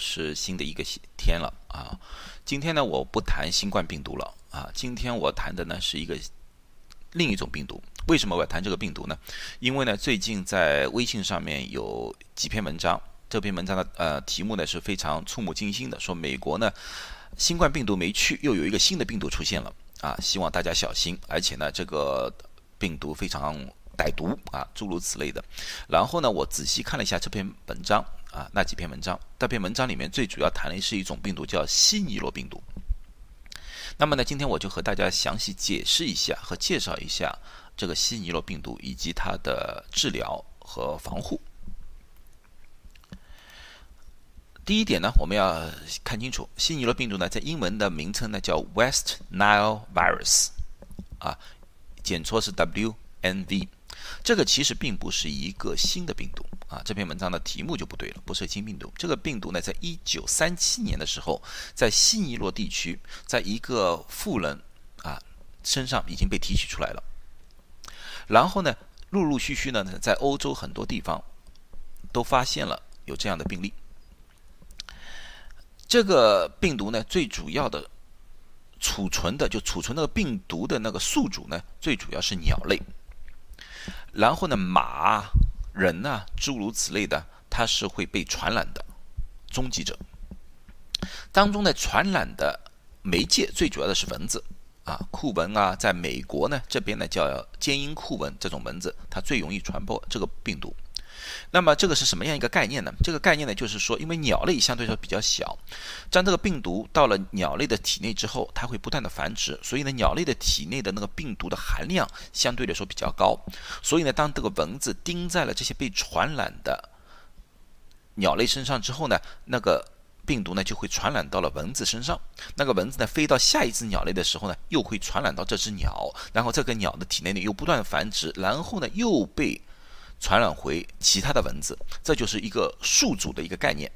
是新的一个天了啊。今天呢，我不谈新冠病毒了啊，今天我谈的呢是一个另一种病毒。为什么我要谈这个病毒呢？因为呢，最近在微信上面有几篇文章，这篇文章的呃题目呢是非常触目惊心的，说美国呢新冠病毒没去，又有一个新的病毒出现了啊，希望大家小心，而且呢这个病毒非常。歹毒啊，诸如此类的。然后呢，我仔细看了一下这篇文章啊，那几篇文章，这篇文章里面最主要谈的是一种病毒，叫西尼罗病毒。那么呢，今天我就和大家详细解释一下和介绍一下这个西尼罗病毒以及它的治疗和防护。第一点呢，我们要看清楚，西尼罗病毒呢，在英文的名称呢叫 West Nile Virus，啊，简称是 WNV。这个其实并不是一个新的病毒啊，这篇文章的题目就不对了，不是新病毒。这个病毒呢，在一九三七年的时候，在西尼罗地区，在一个富人啊身上已经被提取出来了。然后呢，陆陆续续呢，在欧洲很多地方都发现了有这样的病例。这个病毒呢，最主要的储存的就储存那个病毒的那个宿主呢，最主要是鸟类。然后呢，马、人呢，诸如此类的，它是会被传染的终极者。当中的，传染的媒介最主要的是蚊子啊，酷蚊啊，在美国呢这边呢叫尖鹰库蚊，这种蚊子它最容易传播这个病毒。那么这个是什么样一个概念呢？这个概念呢，就是说，因为鸟类相对来说比较小，当这个病毒到了鸟类的体内之后，它会不断的繁殖，所以呢，鸟类的体内的那个病毒的含量相对来说比较高。所以呢，当这个蚊子叮在了这些被传染的鸟类身上之后呢，那个病毒呢就会传染到了蚊子身上。那个蚊子呢飞到下一只鸟类的时候呢，又会传染到这只鸟，然后这个鸟的体内呢又不断繁殖，然后呢又被。传染回其他的蚊子，这就是一个宿主的一个概念。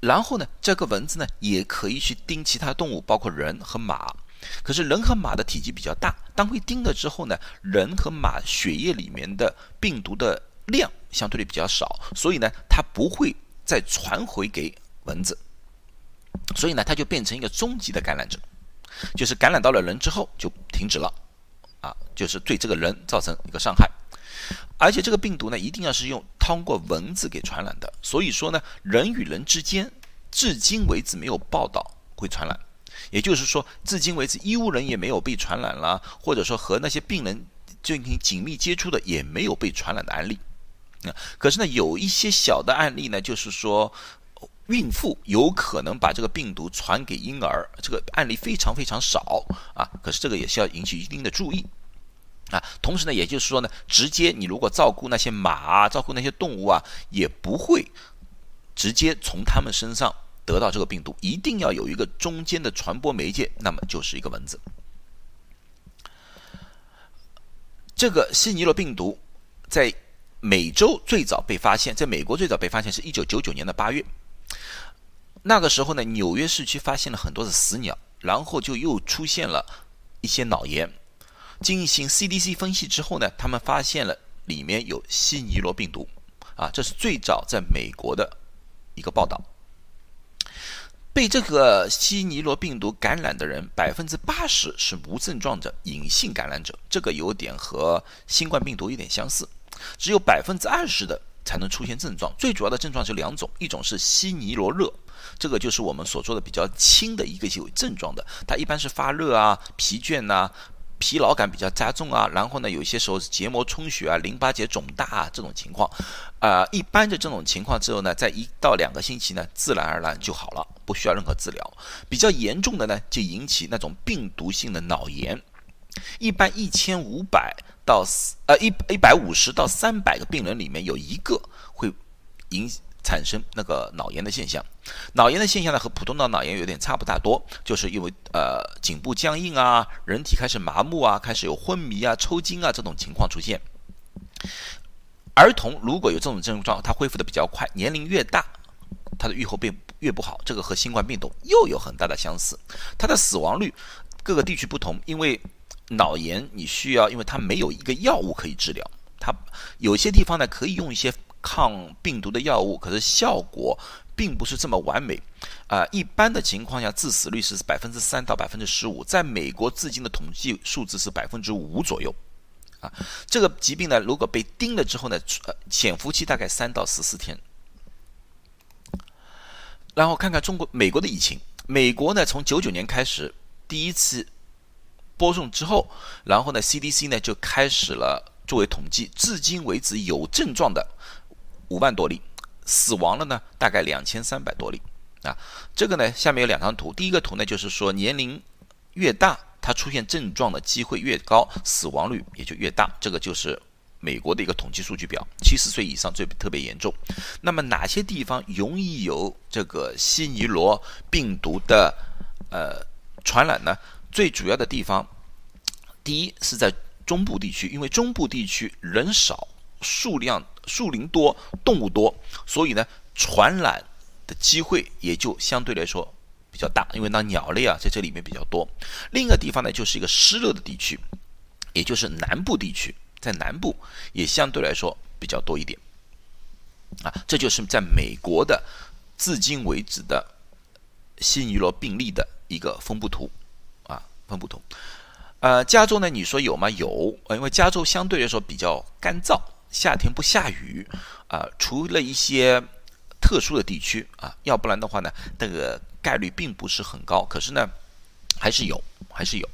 然后呢，这个蚊子呢也可以去叮其他动物，包括人和马。可是人和马的体积比较大，当会叮了之后呢，人和马血液里面的病毒的量相对的比较少，所以呢，它不会再传回给蚊子。所以呢，它就变成一个终极的感染者，就是感染到了人之后就停止了，啊，就是对这个人造成一个伤害。而且这个病毒呢，一定要是用通过蚊子给传染的。所以说呢，人与人之间至今为止没有报道会传染，也就是说，至今为止医务人也没有被传染了，或者说和那些病人进行紧密接触的也没有被传染的案例。啊，可是呢，有一些小的案例呢，就是说孕妇有可能把这个病毒传给婴儿，这个案例非常非常少啊。可是这个也是要引起一定的注意。啊，同时呢，也就是说呢，直接你如果照顾那些马啊，照顾那些动物啊，也不会直接从他们身上得到这个病毒，一定要有一个中间的传播媒介，那么就是一个蚊子。这个西尼罗病毒在美洲最早被发现，在美国最早被发现是一九九九年的八月，那个时候呢，纽约市区发现了很多的死鸟，然后就又出现了一些脑炎。进行 CDC 分析之后呢，他们发现了里面有西尼罗病毒，啊，这是最早在美国的一个报道。被这个西尼罗病毒感染的人，百分之八十是无症状者，隐性感染者，这个有点和新冠病毒有点相似。只有百分之二十的才能出现症状，最主要的症状是两种，一种是西尼罗热，这个就是我们所说的比较轻的一个有症状的，它一般是发热啊、疲倦呐。疲劳感比较加重啊，然后呢，有些时候是结膜充血啊、淋巴结肿大啊这种情况，啊，一般的这种情况之后呢，在一到两个星期呢，自然而然就好了，不需要任何治疗。比较严重的呢，就引起那种病毒性的脑炎，一般一千五百到呃一一百五十到三百个病人里面有一个会引。产生那个脑炎的现象，脑炎的现象呢和普通的脑炎有点差不大多，就是因为呃颈部僵硬啊，人体开始麻木啊，开始有昏迷啊、抽筋啊这种情况出现。儿童如果有这种症状，他恢复的比较快，年龄越大，他的愈后变越不好。这个和新冠病毒又有很大的相似，它的死亡率各个地区不同，因为脑炎你需要，因为它没有一个药物可以治疗，它有些地方呢可以用一些。抗病毒的药物，可是效果并不是这么完美啊。一般的情况下，致死率是百分之三到百分之十五，在美国至今的统计数字是百分之五左右啊。这个疾病呢，如果被叮了之后呢，呃，潜伏期大概三到十四天。然后看看中国、美国的疫情。美国呢，从九九年开始第一次播送之后，然后呢，CDC 呢就开始了作为统计，至今为止有症状的五万多例，死亡了呢大概两千三百多例啊。这个呢，下面有两张图，第一个图呢就是说年龄越大，它出现症状的机会越高，死亡率也就越大，这个就是。美国的一个统计数据表，七十岁以上最特别严重。那么哪些地方容易有这个西尼罗病毒的呃传染呢？最主要的地方，第一是在中部地区，因为中部地区人少、数量树林多、动物多，所以呢传染的机会也就相对来说比较大，因为那鸟类啊在这里面比较多。另一个地方呢就是一个湿热的地区，也就是南部地区。在南部也相对来说比较多一点，啊，这就是在美国的至今为止的西尼罗病例的一个分布图，啊，分布图。呃，加州呢，你说有吗？有，因为加州相对来说比较干燥，夏天不下雨，啊，除了一些特殊的地区啊，要不然的话呢，这个概率并不是很高。可是呢，还是有，还是有。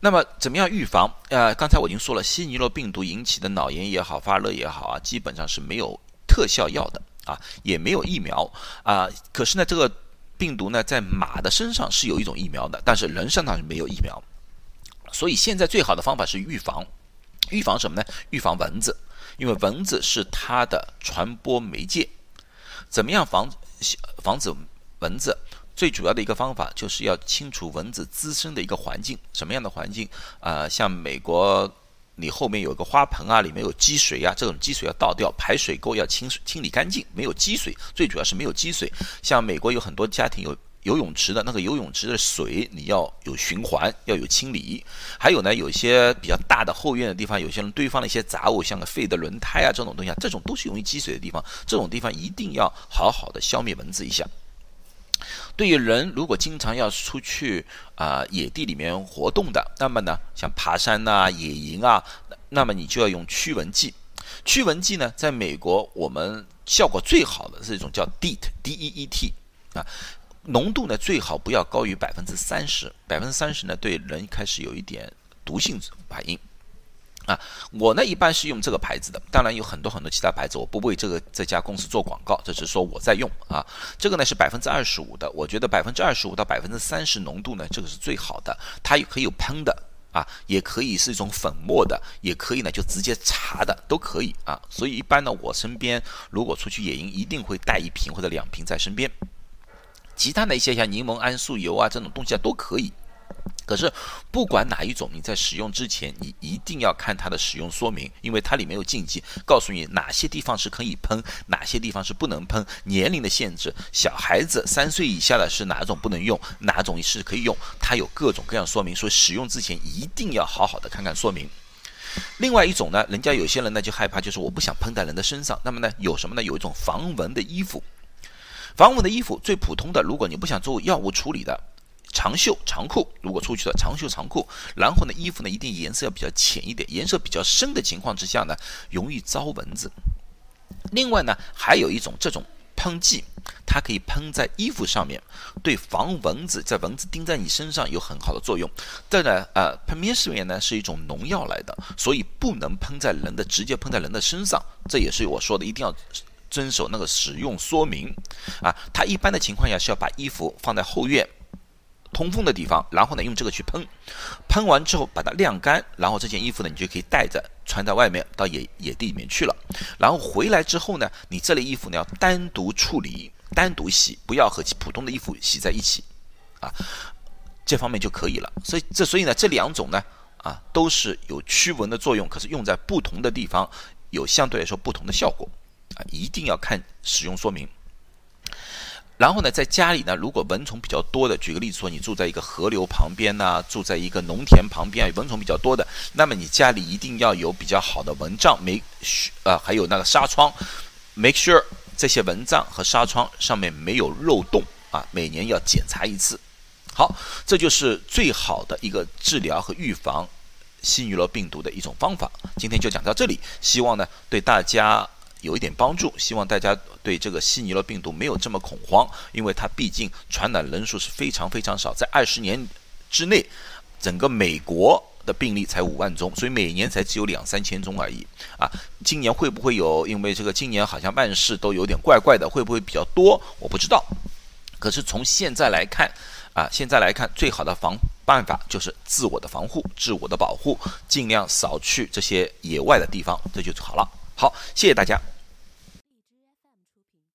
那么怎么样预防？呃，刚才我已经说了，西尼罗病毒引起的脑炎也好，发热也好啊，基本上是没有特效药的啊，也没有疫苗啊。可是呢，这个病毒呢，在马的身上是有一种疫苗的，但是人身上是没有疫苗。所以现在最好的方法是预防，预防什么呢？预防蚊子，因为蚊子是它的传播媒介。怎么样防防止蚊子？最主要的一个方法就是要清除蚊子滋生的一个环境，什么样的环境啊？像美国，你后面有个花盆啊，里面有积水呀，这种积水要倒掉，排水沟要清清理干净，没有积水，最主要是没有积水。像美国有很多家庭有游泳池的那个游泳池的水，你要有循环，要有清理。还有呢，有些比较大的后院的地方，有些人堆放了一些杂物，像个废的轮胎啊这种东西，啊，这种都是容易积水的地方，这种地方一定要好好的消灭蚊子一下。对于人，如果经常要出去啊野地里面活动的，那么呢，像爬山呐、野营啊，那么你就要用驱蚊剂。驱蚊剂呢，在美国我们效果最好的是一种叫 DEET，D-E-E-T 啊，浓度呢最好不要高于百分之三十，百分之三十呢对人开始有一点毒性反应。啊，我呢一般是用这个牌子的，当然有很多很多其他牌子，我不为这个这家公司做广告，这只是说我在用啊。这个呢是百分之二十五的，我觉得百分之二十五到百分之三十浓度呢，这个是最好的。它也可以有喷的啊，也可以是一种粉末的，也可以呢就直接擦的都可以啊。所以一般呢，我身边如果出去野营，一定会带一瓶或者两瓶在身边。其他的一些像柠檬桉树油啊这种东西啊都可以。可是，不管哪一种，你在使用之前，你一定要看它的使用说明，因为它里面有禁忌，告诉你哪些地方是可以喷，哪些地方是不能喷，年龄的限制，小孩子三岁以下的是哪种不能用，哪种是可以用，它有各种各样说明，所以使用之前一定要好好的看看说明。另外一种呢，人家有些人呢就害怕，就是我不想喷在人的身上，那么呢有什么呢？有一种防蚊的衣服，防蚊的衣服最普通的，如果你不想做药物处理的。长袖长裤，如果出去的长袖长裤，然后呢，衣服呢一定颜色要比较浅一点，颜色比较深的情况之下呢，容易招蚊子。另外呢，还有一种这种喷剂，它可以喷在衣服上面，对防蚊子，在蚊子叮在你身上有很好的作用。这呢，呃，喷灭世面呢是一种农药来的，所以不能喷在人的，直接喷在人的身上。这也是我说的，一定要遵守那个使用说明啊。它一般的情况下是要把衣服放在后院。通风的地方，然后呢，用这个去喷，喷完之后把它晾干，然后这件衣服呢，你就可以带着穿在外面到野野地里面去了。然后回来之后呢，你这类衣服呢要单独处理、单独洗，不要和普通的衣服洗在一起，啊，这方面就可以了。所以这所以呢，这两种呢，啊，都是有驱蚊的作用，可是用在不同的地方有相对来说不同的效果，啊，一定要看使用说明。然后呢，在家里呢，如果蚊虫比较多的，举个例子说，你住在一个河流旁边呐，住在一个农田旁边，蚊虫比较多的，那么你家里一定要有比较好的蚊帐，没，呃，还有那个纱窗，make sure 这些蚊帐和纱窗上面没有漏洞啊，每年要检查一次。好，这就是最好的一个治疗和预防西尼罗病毒的一种方法。今天就讲到这里，希望呢对大家有一点帮助。希望大家对这个西尼罗病毒没有这么恐慌，因为它毕竟传染人数是非常非常少，在二十年之内，整个美国的病例才五万宗，所以每年才只有两三千宗而已。啊，今年会不会有？因为这个今年好像万事都有点怪怪的，会不会比较多？我不知道。可是从现在来看。啊，现在来看，最好的防办法就是自我的防护、自我的保护，尽量少去这些野外的地方，这就好了。好，谢谢大家。